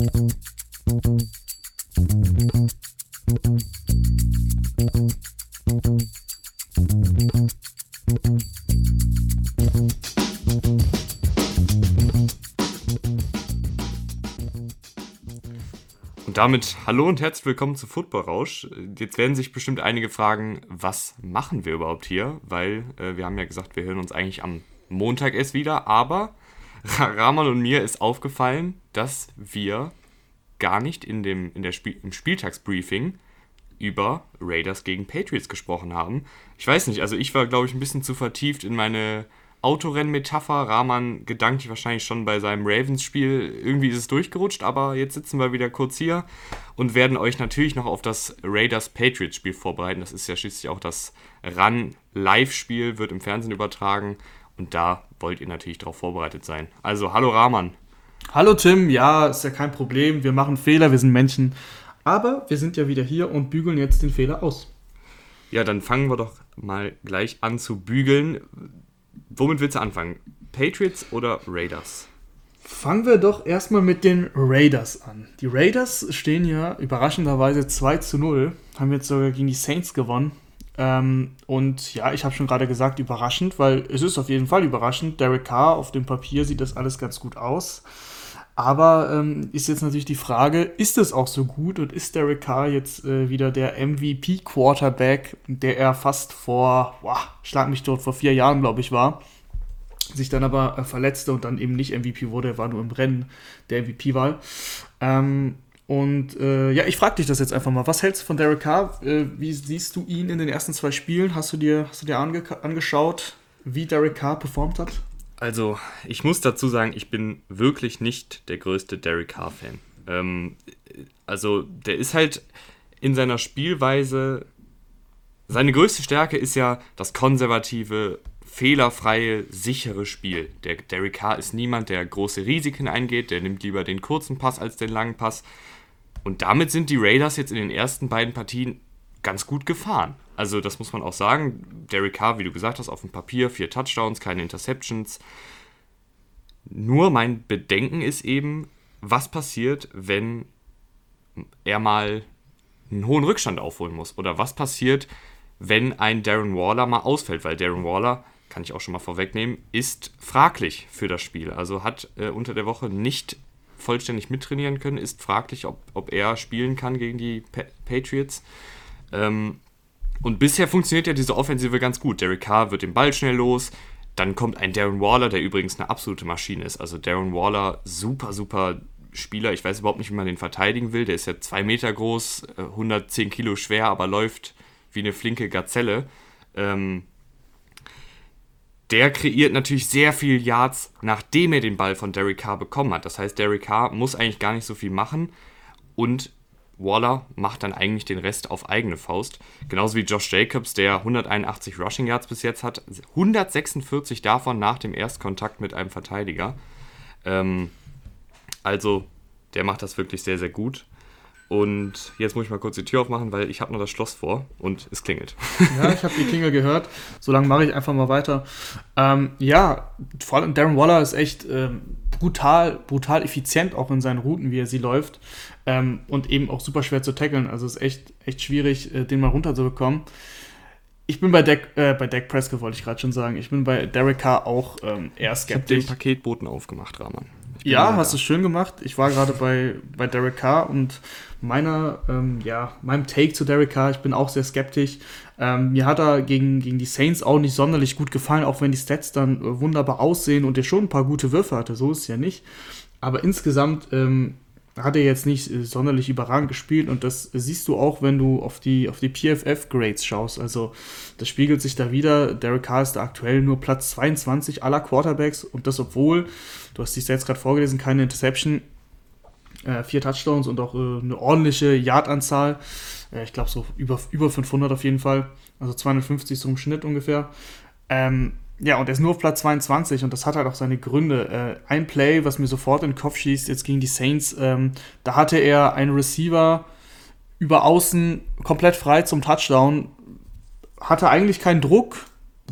Und damit hallo und herzlich willkommen zu Football Rausch. Jetzt werden sich bestimmt einige fragen, was machen wir überhaupt hier? Weil äh, wir haben ja gesagt, wir hören uns eigentlich am Montag erst wieder, aber Rahman und mir ist aufgefallen, dass wir gar nicht in dem, in der Spiel, im Spieltagsbriefing über Raiders gegen Patriots gesprochen haben. Ich weiß nicht, also ich war, glaube ich, ein bisschen zu vertieft in meine Autorennen-Metapher. Rahman gedanklich wahrscheinlich schon bei seinem Ravens-Spiel. Irgendwie ist es durchgerutscht, aber jetzt sitzen wir wieder kurz hier und werden euch natürlich noch auf das Raiders-Patriots-Spiel vorbereiten. Das ist ja schließlich auch das Run-Live-Spiel, wird im Fernsehen übertragen und da wollt ihr natürlich darauf vorbereitet sein. Also, hallo Rahman. Hallo Tim, ja, ist ja kein Problem. Wir machen Fehler, wir sind Menschen. Aber wir sind ja wieder hier und bügeln jetzt den Fehler aus. Ja, dann fangen wir doch mal gleich an zu bügeln. Womit willst du anfangen? Patriots oder Raiders? Fangen wir doch erstmal mit den Raiders an. Die Raiders stehen ja überraschenderweise 2 zu 0, haben jetzt sogar gegen die Saints gewonnen. Ähm, und ja, ich habe schon gerade gesagt, überraschend, weil es ist auf jeden Fall überraschend. Derek Carr, auf dem Papier sieht das alles ganz gut aus. Aber ähm, ist jetzt natürlich die Frage, ist es auch so gut und ist Derek Carr jetzt äh, wieder der MVP-Quarterback, der er fast vor, boah, schlag mich dort, vor vier Jahren, glaube ich, war, sich dann aber äh, verletzte und dann eben nicht MVP wurde, er war nur im Rennen der MVP-Wahl. Ähm, und äh, ja, ich frage dich das jetzt einfach mal. Was hältst du von Derek Carr? Äh, wie siehst du ihn in den ersten zwei Spielen? Hast du dir, hast du dir ange angeschaut, wie Derek Carr performt hat? Also, ich muss dazu sagen, ich bin wirklich nicht der größte Derek Carr-Fan. Ähm, also, der ist halt in seiner Spielweise. Seine größte Stärke ist ja das konservative, fehlerfreie, sichere Spiel. Der Derek Carr ist niemand, der große Risiken eingeht, der nimmt lieber den kurzen Pass als den langen Pass. Und damit sind die Raiders jetzt in den ersten beiden Partien ganz gut gefahren. Also das muss man auch sagen. Derek Carr, wie du gesagt hast, auf dem Papier, vier Touchdowns, keine Interceptions. Nur mein Bedenken ist eben, was passiert, wenn er mal einen hohen Rückstand aufholen muss? Oder was passiert, wenn ein Darren Waller mal ausfällt? Weil Darren Waller, kann ich auch schon mal vorwegnehmen, ist fraglich für das Spiel. Also hat äh, unter der Woche nicht vollständig mittrainieren können, ist fraglich, ob, ob er spielen kann gegen die pa Patriots. Ähm, und bisher funktioniert ja diese Offensive ganz gut. Derek Carr wird den Ball schnell los. Dann kommt ein Darren Waller, der übrigens eine absolute Maschine ist. Also Darren Waller, super, super Spieler. Ich weiß überhaupt nicht, wie man den verteidigen will. Der ist ja zwei Meter groß, 110 äh, Kilo schwer, aber läuft wie eine flinke Gazelle. Ähm, der kreiert natürlich sehr viel Yards, nachdem er den Ball von Derek Carr bekommen hat. Das heißt, Derek Carr muss eigentlich gar nicht so viel machen und Waller macht dann eigentlich den Rest auf eigene Faust. Genauso wie Josh Jacobs, der 181 Rushing Yards bis jetzt hat, 146 davon nach dem Erstkontakt mit einem Verteidiger. Ähm, also, der macht das wirklich sehr, sehr gut. Und jetzt muss ich mal kurz die Tür aufmachen, weil ich habe noch das Schloss vor und es klingelt. Ja, ich habe die Klingel gehört. Solange mache ich einfach mal weiter. Ähm, ja, vor allem Darren Waller ist echt ähm, brutal, brutal effizient auch in seinen Routen, wie er sie läuft. Ähm, und eben auch super schwer zu tackeln. Also es ist echt, echt schwierig, äh, den mal runterzubekommen. Ich bin bei Dak, äh, bei Dak Prescott, wollte ich gerade schon sagen. Ich bin bei Derek Carr auch ähm, eher skeptisch. Ich habe den Paketboten aufgemacht, Rahman. Ja, hast du schön gemacht. Ich war gerade bei, bei Derek Carr und meiner, ähm, ja, meinem Take zu Derek Carr, ich bin auch sehr skeptisch. Ähm, mir hat er gegen, gegen die Saints auch nicht sonderlich gut gefallen, auch wenn die Stats dann äh, wunderbar aussehen und er schon ein paar gute Würfe hatte, so ist es ja nicht. Aber insgesamt ähm, hat er jetzt nicht äh, sonderlich überragend gespielt und das siehst du auch, wenn du auf die, auf die PFF-Grades schaust. Also das spiegelt sich da wieder. Derek Carr ist da aktuell nur Platz 22 aller Quarterbacks und das obwohl, du hast dich jetzt gerade vorgelesen, keine Interception, äh, vier Touchdowns und auch äh, eine ordentliche Yardanzahl. Äh, ich glaube so über, über 500 auf jeden Fall, also 250 so im Schnitt ungefähr. Ähm, ja, und er ist nur auf Platz 22 und das hat halt auch seine Gründe. Äh, ein Play, was mir sofort in den Kopf schießt, jetzt gegen die Saints, ähm, da hatte er einen Receiver über außen komplett frei zum Touchdown, hatte eigentlich keinen Druck,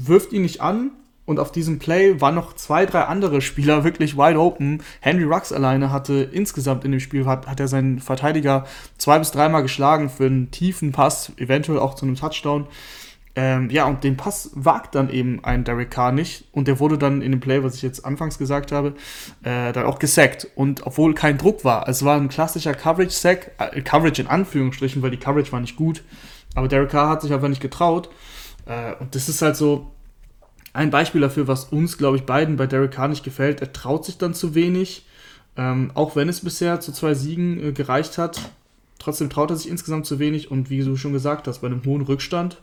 wirft ihn nicht an und auf diesem Play waren noch zwei, drei andere Spieler wirklich wide open. Henry Rux alleine hatte insgesamt in dem Spiel, hat, hat er seinen Verteidiger zwei bis dreimal geschlagen für einen tiefen Pass, eventuell auch zu einem Touchdown. Ähm, ja, und den Pass wagt dann eben ein Derek Carr nicht. Und der wurde dann in dem Play, was ich jetzt anfangs gesagt habe, äh, dann auch gesackt. Und obwohl kein Druck war, es war ein klassischer Coverage-Sack, äh, Coverage in Anführungsstrichen, weil die Coverage war nicht gut. Aber Derek Carr hat sich einfach nicht getraut. Äh, und das ist halt so, ein Beispiel dafür, was uns, glaube ich, beiden bei Derek Carr nicht gefällt. Er traut sich dann zu wenig, ähm, auch wenn es bisher zu zwei Siegen äh, gereicht hat. Trotzdem traut er sich insgesamt zu wenig und wie du schon gesagt hast, bei einem hohen Rückstand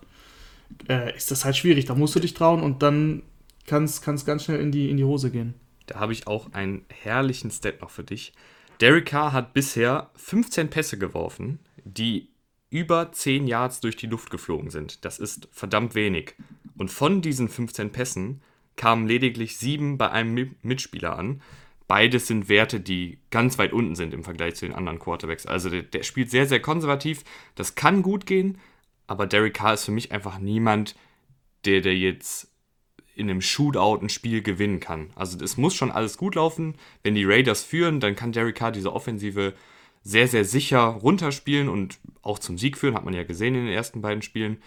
äh, ist das halt schwierig. Da musst du dich trauen und dann kann es ganz schnell in die, in die Hose gehen. Da habe ich auch einen herrlichen Stat noch für dich. Derek Carr hat bisher 15 Pässe geworfen, die über 10 Yards durch die Luft geflogen sind. Das ist verdammt wenig. Und von diesen 15 Pässen kamen lediglich 7 bei einem Mitspieler an. Beides sind Werte, die ganz weit unten sind im Vergleich zu den anderen Quarterbacks. Also der, der spielt sehr, sehr konservativ. Das kann gut gehen, aber Derek Carr ist für mich einfach niemand, der, der jetzt in einem Shootout ein Spiel gewinnen kann. Also es muss schon alles gut laufen. Wenn die Raiders führen, dann kann Derek Carr diese Offensive sehr, sehr sicher runterspielen und auch zum Sieg führen, hat man ja gesehen in den ersten beiden Spielen.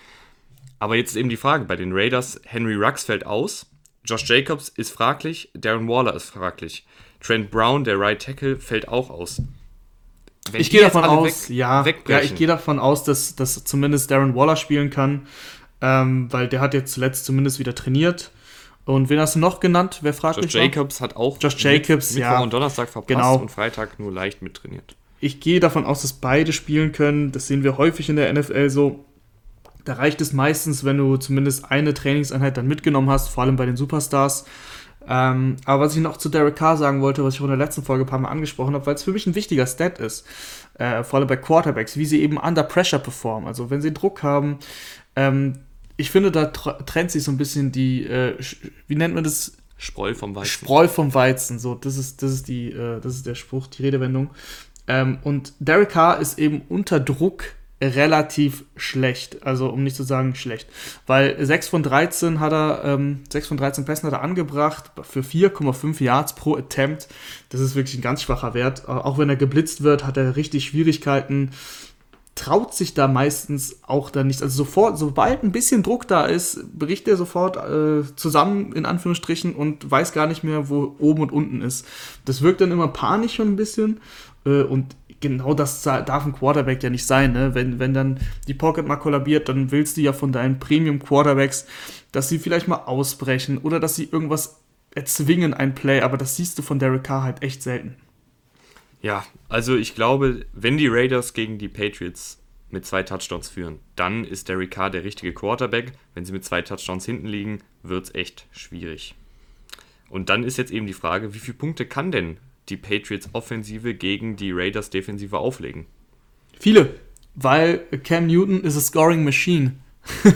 Aber jetzt ist eben die Frage, bei den Raiders, Henry Rux fällt aus, Josh Jacobs ist fraglich, Darren Waller ist fraglich, Trent Brown, der Right Tackle, fällt auch aus. Wenn ich gehe davon aus, weg, ja, ja, ich gehe davon aus, dass, dass zumindest Darren Waller spielen kann, ähm, weil der hat jetzt zuletzt zumindest wieder trainiert. Und wen hast du noch genannt? Wer fragt Josh Jacobs war? hat auch Josh Jacobs, Mittwoch ja, und Donnerstag verpasst genau. und Freitag nur leicht mittrainiert. Ich gehe davon aus, dass beide spielen können. Das sehen wir häufig in der NFL so. Da reicht es meistens, wenn du zumindest eine Trainingseinheit dann mitgenommen hast, vor allem bei den Superstars. Ähm, aber was ich noch zu Derek Carr sagen wollte, was ich auch in der letzten Folge ein paar Mal angesprochen habe, weil es für mich ein wichtiger Stat ist, äh, vor allem bei Quarterbacks, wie sie eben under pressure performen. Also wenn sie Druck haben, ähm, ich finde, da trennt sich so ein bisschen die, äh, wie nennt man das? Spreu vom Weizen. Spreu vom Weizen, so, das ist, das ist die, äh, das ist der Spruch, die Redewendung. Ähm, und Derek Carr ist eben unter Druck relativ schlecht. Also, um nicht zu sagen schlecht. Weil 6 von 13 hat er, ähm, 6 von 13 Pässen hat er angebracht für 4,5 Yards pro Attempt. Das ist wirklich ein ganz schwacher Wert. Auch wenn er geblitzt wird, hat er richtig Schwierigkeiten. Traut sich da meistens auch dann nicht. Also sofort, sobald ein bisschen Druck da ist, bricht er sofort äh, zusammen, in Anführungsstrichen, und weiß gar nicht mehr, wo oben und unten ist. Das wirkt dann immer panisch schon ein bisschen. Äh, und genau das darf ein Quarterback ja nicht sein. Ne? Wenn, wenn dann die Pocket mal kollabiert, dann willst du ja von deinen Premium-Quarterbacks, dass sie vielleicht mal ausbrechen oder dass sie irgendwas erzwingen, ein Play. Aber das siehst du von Derek Carr halt echt selten. Ja, also ich glaube, wenn die Raiders gegen die Patriots mit zwei Touchdowns führen, dann ist Derek Carr der richtige Quarterback. Wenn sie mit zwei Touchdowns hinten liegen, wird es echt schwierig. Und dann ist jetzt eben die Frage, wie viele Punkte kann denn die Patriots Offensive gegen die Raiders Defensive auflegen? Viele, weil Cam Newton ist a scoring machine.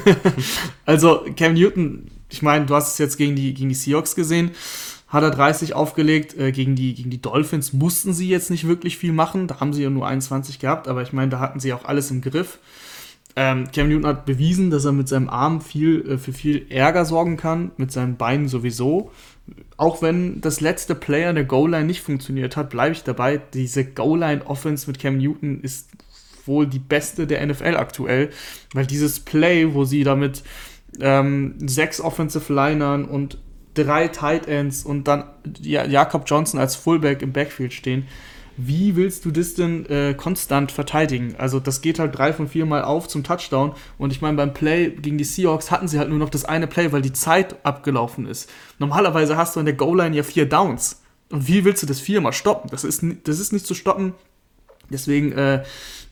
also Cam Newton, ich meine, du hast es jetzt gegen die, gegen die Seahawks gesehen, hat er 30 aufgelegt. Äh, gegen, die, gegen die Dolphins mussten sie jetzt nicht wirklich viel machen. Da haben sie ja nur 21 gehabt, aber ich meine, da hatten sie auch alles im Griff. Ähm, Cam Newton hat bewiesen, dass er mit seinem Arm viel, äh, für viel Ärger sorgen kann, mit seinen Beinen sowieso auch wenn das letzte Player an der Goal-Line nicht funktioniert hat, bleibe ich dabei. Diese Goal-Line-Offense mit Cam Newton ist wohl die beste der NFL aktuell, weil dieses Play, wo sie damit ähm, sechs Offensive Linern und drei Tight Ends und dann Jakob Johnson als Fullback im Backfield stehen, wie willst du das denn äh, konstant verteidigen? Also das geht halt drei von vier Mal auf zum Touchdown und ich meine, beim Play gegen die Seahawks hatten sie halt nur noch das eine Play, weil die Zeit abgelaufen ist. Normalerweise hast du an der Goal-Line ja vier Downs. Und wie willst du das viermal stoppen? Das ist, das ist nicht zu stoppen. Deswegen, äh,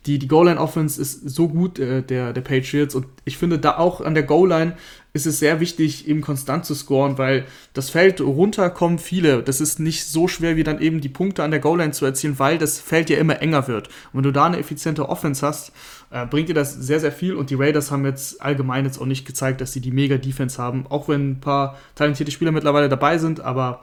die, die Goal-Line-Offense ist so gut, äh, der, der Patriots. Und ich finde, da auch an der Goal-Line ist es sehr wichtig, eben konstant zu scoren, weil das Feld runter kommen viele. Das ist nicht so schwer, wie dann eben die Punkte an der Goal-Line zu erzielen, weil das Feld ja immer enger wird. Und wenn du da eine effiziente Offense hast, äh, bringt dir das sehr, sehr viel. Und die Raiders haben jetzt allgemein jetzt auch nicht gezeigt, dass sie die Mega-Defense haben, auch wenn ein paar talentierte Spieler mittlerweile dabei sind, aber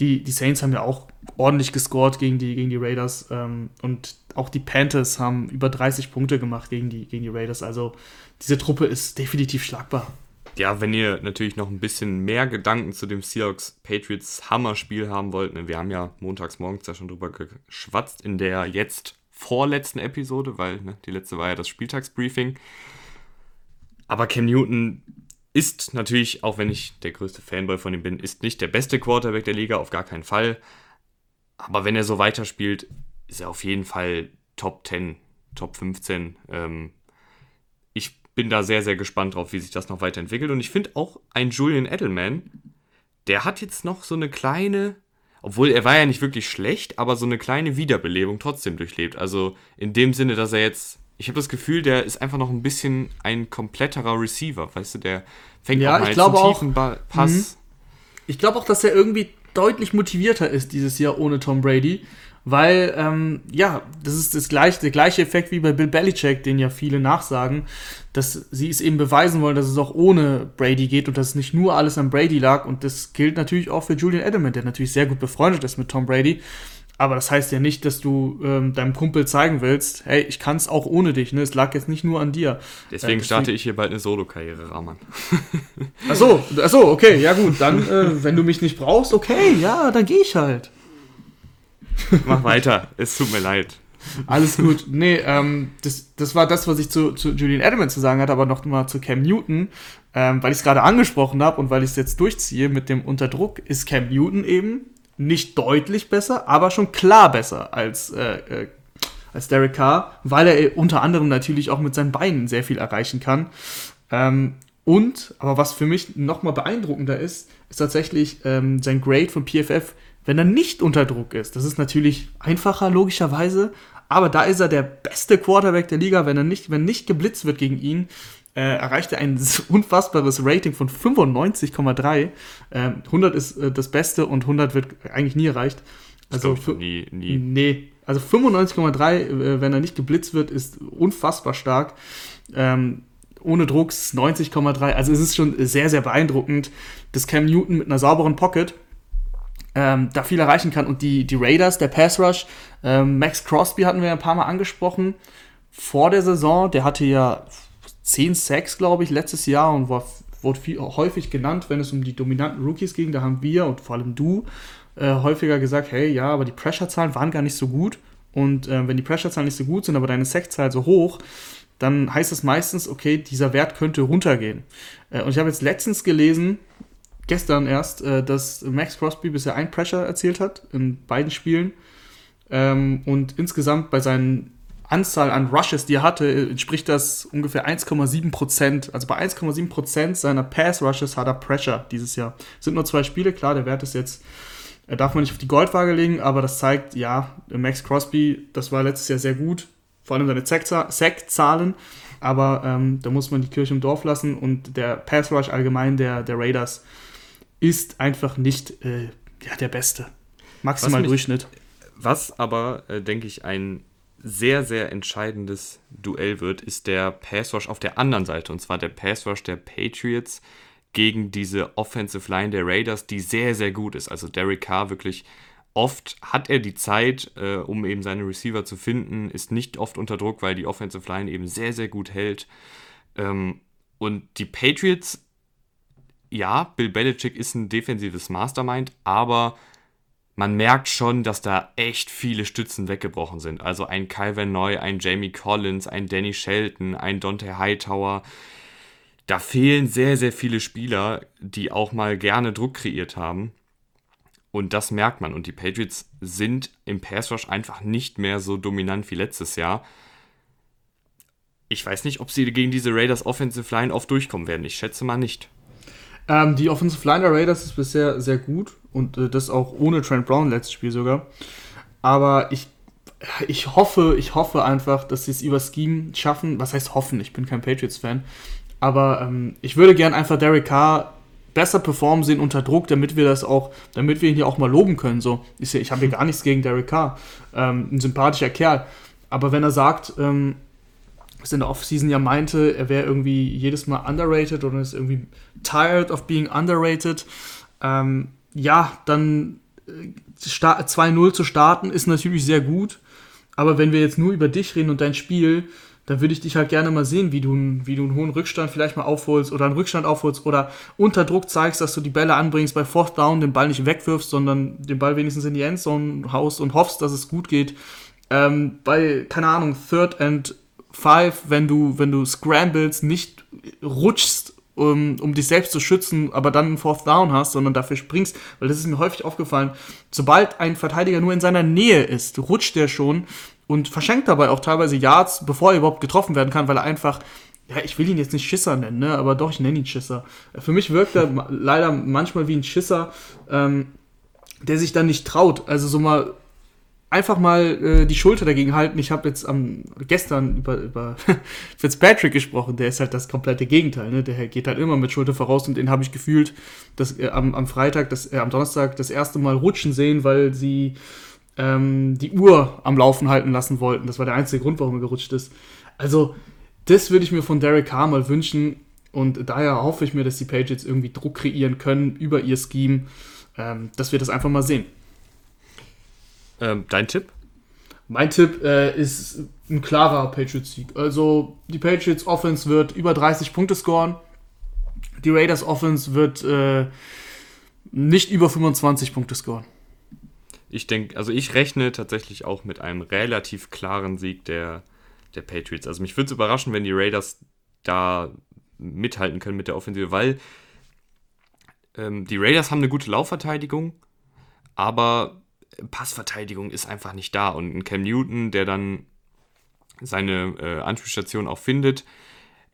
die, die Saints haben ja auch ordentlich gescored gegen die, gegen die Raiders. Ähm, und auch die Panthers haben über 30 Punkte gemacht gegen die, gegen die Raiders. Also diese Truppe ist definitiv schlagbar. Ja, wenn ihr natürlich noch ein bisschen mehr Gedanken zu dem Seahawks Patriots Hammer-Spiel haben wollt, ne, wir haben ja montags morgens ja schon drüber geschwatzt in der jetzt vorletzten Episode, weil ne, die letzte war ja das Spieltagsbriefing. Aber Cam Newton ist natürlich, auch wenn ich der größte Fanboy von ihm bin, ist nicht der beste Quarterback der Liga, auf gar keinen Fall. Aber wenn er so weiterspielt, ist er auf jeden Fall Top 10, Top 15. Ähm, ich bin da sehr, sehr gespannt drauf, wie sich das noch weiterentwickelt. Und ich finde auch ein Julian Edelman, der hat jetzt noch so eine kleine, obwohl er war ja nicht wirklich schlecht, aber so eine kleine Wiederbelebung trotzdem durchlebt. Also in dem Sinne, dass er jetzt, ich habe das Gefühl, der ist einfach noch ein bisschen ein kompletterer Receiver. Weißt du, der fängt ja, auch mal ich glaube einen tiefen auch, Pass. Mhm. Ich glaube auch, dass er irgendwie deutlich motivierter ist dieses Jahr ohne Tom Brady. Weil, ähm, ja, das ist das gleiche, der gleiche Effekt wie bei Bill Belichick, den ja viele nachsagen, dass sie es eben beweisen wollen, dass es auch ohne Brady geht und dass es nicht nur alles an Brady lag. Und das gilt natürlich auch für Julian Edelman, der natürlich sehr gut befreundet ist mit Tom Brady. Aber das heißt ja nicht, dass du ähm, deinem Kumpel zeigen willst, hey, ich kann es auch ohne dich, ne? Es lag jetzt nicht nur an dir. Deswegen Äh, starte ich hier bald eine Solo-Karriere, Rahman. Achso, achso, okay, ja gut, dann, äh, wenn du mich nicht brauchst, okay, ja, dann gehe ich halt. Mach weiter, es tut mir leid. Alles gut. Nee, ähm, das, das war das, was ich zu, zu Julian Edelman zu sagen hatte, aber noch mal zu Cam Newton, ähm, weil ich es gerade angesprochen habe und weil ich es jetzt durchziehe mit dem Unterdruck, ist Cam Newton eben nicht deutlich besser, aber schon klar besser als, äh, äh, als Derek Carr, weil er unter anderem natürlich auch mit seinen Beinen sehr viel erreichen kann. Ähm, und, aber was für mich noch mal beeindruckender ist, ist tatsächlich ähm, sein Grade von PFF, wenn er nicht unter Druck ist. Das ist natürlich einfacher, logischerweise, aber da ist er der beste Quarterback der Liga, wenn er nicht, wenn nicht geblitzt wird gegen ihn. Äh, erreicht er ein unfassbares Rating von 95,3. Ähm, 100 ist äh, das Beste und 100 wird eigentlich nie erreicht. Also Also für, nie, nie. Nee, also 95,3, äh, wenn er nicht geblitzt wird, ist unfassbar stark. Ähm, ohne Drucks 90,3. Also es ist schon sehr, sehr beeindruckend, dass Cam Newton mit einer sauberen Pocket ähm, da viel erreichen kann. Und die, die Raiders, der Pass Rush, ähm, Max Crosby hatten wir ein paar Mal angesprochen. Vor der Saison, der hatte ja 10 Sacks, glaube ich, letztes Jahr und war, wurde viel, häufig genannt, wenn es um die dominanten Rookies ging. Da haben wir und vor allem du äh, häufiger gesagt, hey, ja, aber die Pressure-Zahlen waren gar nicht so gut. Und äh, wenn die Pressure-Zahlen nicht so gut sind, aber deine Sack-Zahl so hoch, dann heißt es meistens, okay, dieser Wert könnte runtergehen. Äh, und ich habe jetzt letztens gelesen, gestern erst, äh, dass Max Crosby bisher ein Pressure erzielt hat in beiden Spielen. Ähm, und insgesamt bei seinen Anzahl an Rushes, die er hatte, entspricht das ungefähr 1,7 Prozent. Also bei 1,7 Prozent seiner Pass-Rushes hat er Pressure dieses Jahr. Sind nur zwei Spiele, klar, der Wert ist jetzt, äh, darf man nicht auf die Goldwaage legen, aber das zeigt, ja, Max Crosby, das war letztes Jahr sehr gut, vor allem seine Sack-Zahlen, aber ähm, da muss man die Kirche im Dorf lassen und der Pass-Rush allgemein der, der Raiders ist einfach nicht äh, ja, der beste. Maximal mich- Durchschnitt. Was aber, äh, denke ich, ein sehr, sehr entscheidendes Duell wird, ist der Pass Rush auf der anderen Seite. Und zwar der Pass Rush der Patriots gegen diese Offensive Line der Raiders, die sehr, sehr gut ist. Also Derek Carr wirklich oft hat er die Zeit, äh, um eben seine Receiver zu finden, ist nicht oft unter Druck, weil die Offensive Line eben sehr, sehr gut hält. Ähm, und die Patriots, ja, Bill Belichick ist ein defensives Mastermind, aber man merkt schon, dass da echt viele Stützen weggebrochen sind. Also ein Calvin Neu, ein Jamie Collins, ein Danny Shelton, ein Dante Hightower. Da fehlen sehr, sehr viele Spieler, die auch mal gerne Druck kreiert haben. Und das merkt man. Und die Patriots sind im Pass Rush einfach nicht mehr so dominant wie letztes Jahr. Ich weiß nicht, ob sie gegen diese Raiders Offensive Line oft durchkommen werden. Ich schätze mal nicht. Ähm, die Offensive Line der Raiders ist bisher sehr gut und äh, das auch ohne Trent Brown letztes Spiel sogar. Aber ich, ich hoffe, ich hoffe einfach, dass sie es über Scheme schaffen. Was heißt hoffen? Ich bin kein Patriots-Fan. Aber ähm, ich würde gern einfach Derek Carr besser performen sehen unter Druck, damit wir das auch, damit wir ihn hier auch mal loben können. So, ja, ich habe hier gar nichts gegen Derek Carr. Ähm, ein sympathischer Kerl. Aber wenn er sagt, ähm, was in der Offseason ja meinte, er wäre irgendwie jedes Mal underrated oder ist irgendwie tired of being underrated. Ähm, ja, dann äh, sta- 2-0 zu starten ist natürlich sehr gut. Aber wenn wir jetzt nur über dich reden und dein Spiel, dann würde ich dich halt gerne mal sehen, wie du, wie du einen hohen Rückstand vielleicht mal aufholst oder einen Rückstand aufholst oder unter Druck zeigst, dass du die Bälle anbringst bei Fourth Down, den Ball nicht wegwirfst, sondern den Ball wenigstens in die Endzone haust und hoffst, dass es gut geht. Ähm, bei, keine Ahnung, Third and Five, wenn du, wenn du scrambles, nicht rutschst um, um dich selbst zu schützen, aber dann einen Fourth Down hast, sondern dafür springst, weil das ist mir häufig aufgefallen, sobald ein Verteidiger nur in seiner Nähe ist, rutscht der schon und verschenkt dabei auch teilweise Yards, bevor er überhaupt getroffen werden kann, weil er einfach, ja, ich will ihn jetzt nicht Schisser nennen, ne, aber doch, ich nenne ihn Schisser. Für mich wirkt er leider manchmal wie ein Schisser, ähm, der sich dann nicht traut. Also so mal einfach mal äh, die Schulter dagegen halten. Ich habe jetzt am gestern über, über Fitzpatrick gesprochen, der ist halt das komplette Gegenteil. Ne? Der geht halt immer mit Schulter voraus und den habe ich gefühlt, dass äh, am, am Freitag, das, äh, am Donnerstag das erste Mal rutschen sehen, weil sie ähm, die Uhr am Laufen halten lassen wollten. Das war der einzige Grund, warum er gerutscht ist. Also, das würde ich mir von Derek Carr mal wünschen. Und daher hoffe ich mir, dass die Patriots irgendwie Druck kreieren können über ihr Scheme, ähm, dass wir das einfach mal sehen. Ähm, dein Tipp? Mein Tipp äh, ist ein klarer Patriots-Sieg. Also die Patriots Offense wird über 30 Punkte scoren. Die Raiders Offense wird äh, nicht über 25 Punkte scoren. Ich denke, also ich rechne tatsächlich auch mit einem relativ klaren Sieg der, der Patriots. Also mich würde es überraschen, wenn die Raiders da mithalten können mit der Offensive, weil ähm, die Raiders haben eine gute Laufverteidigung, aber Passverteidigung ist einfach nicht da. Und ein Cam Newton, der dann seine äh, Anspielstation auch findet,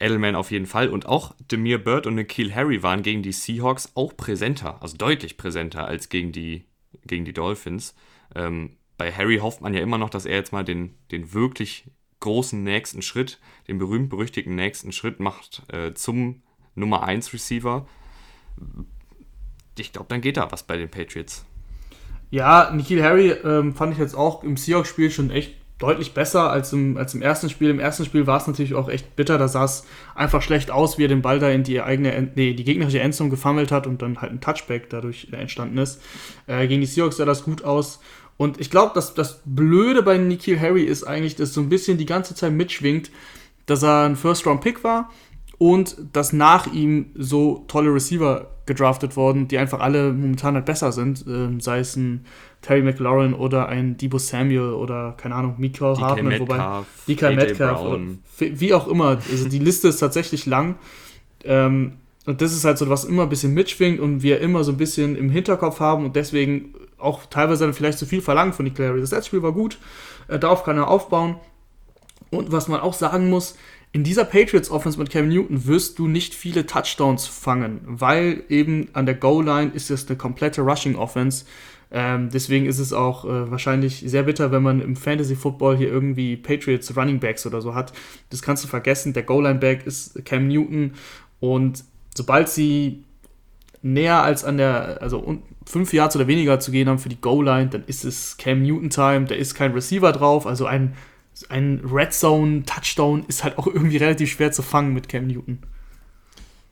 Edelman auf jeden Fall. Und auch Demir Bird und Nikhil Harry waren gegen die Seahawks auch präsenter, also deutlich präsenter als gegen die, gegen die Dolphins. Ähm, bei Harry hofft man ja immer noch, dass er jetzt mal den, den wirklich großen nächsten Schritt, den berühmt-berüchtigten nächsten Schritt macht äh, zum Nummer 1 Receiver. Ich glaube, dann geht da was bei den Patriots. Ja, Nikhil Harry ähm, fand ich jetzt auch im Seahawks-Spiel schon echt deutlich besser als im, als im ersten Spiel. Im ersten Spiel war es natürlich auch echt bitter. Da sah es einfach schlecht aus, wie er den Ball da in die eigene, nee, die gegnerische Endzone gefummelt hat und dann halt ein Touchback dadurch entstanden ist. Äh, gegen die Seahawks sah das gut aus. Und ich glaube, dass das Blöde bei Nikhil Harry ist eigentlich, dass so ein bisschen die ganze Zeit mitschwingt, dass er ein First-Round-Pick war und dass nach ihm so tolle Receiver gedraftet worden, die einfach alle momentan halt besser sind, ähm, sei es ein Terry McLaurin oder ein Debo Samuel oder keine Ahnung, Mikael Hartman, wobei DK Metcalf, oder, wie auch immer. Also die Liste ist tatsächlich lang. Ähm, und das ist halt so, was immer ein bisschen mitschwingt und wir immer so ein bisschen im Hinterkopf haben und deswegen auch teilweise dann vielleicht zu viel verlangen von Nick Larry. Das letzte Spiel war gut, äh, darauf kann er aufbauen. Und was man auch sagen muss, in dieser Patriots Offense mit Cam Newton wirst du nicht viele Touchdowns fangen, weil eben an der Goal-Line ist es eine komplette Rushing Offense. Ähm, deswegen ist es auch äh, wahrscheinlich sehr bitter, wenn man im Fantasy Football hier irgendwie Patriots Running Backs oder so hat. Das kannst du vergessen. Der Goal-Line-Back ist Cam Newton und sobald sie näher als an der, also fünf Yards oder weniger zu gehen haben für die Goal-Line, dann ist es Cam Newton-Time, da ist kein Receiver drauf, also ein ein Red Zone Touchdown ist halt auch irgendwie relativ schwer zu fangen mit Cam Newton.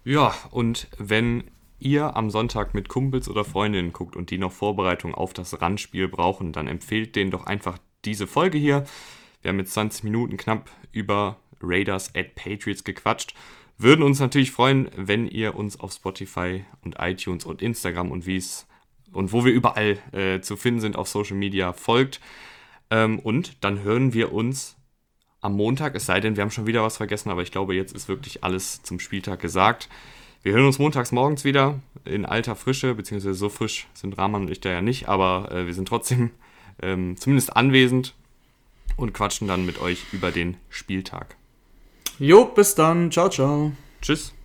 Ja, und wenn ihr am Sonntag mit Kumpels oder Freundinnen guckt und die noch Vorbereitung auf das Randspiel brauchen, dann empfehlt denen doch einfach diese Folge hier. Wir haben jetzt 20 Minuten knapp über Raiders at Patriots gequatscht. Würden uns natürlich freuen, wenn ihr uns auf Spotify und iTunes und Instagram und wie es und wo wir überall äh, zu finden sind auf Social Media folgt. Ähm, und dann hören wir uns am Montag, es sei denn, wir haben schon wieder was vergessen, aber ich glaube, jetzt ist wirklich alles zum Spieltag gesagt. Wir hören uns montags morgens wieder in alter Frische, beziehungsweise so frisch sind Rahman und ich da ja nicht, aber äh, wir sind trotzdem ähm, zumindest anwesend und quatschen dann mit euch über den Spieltag. Jo, bis dann. Ciao, ciao. Tschüss.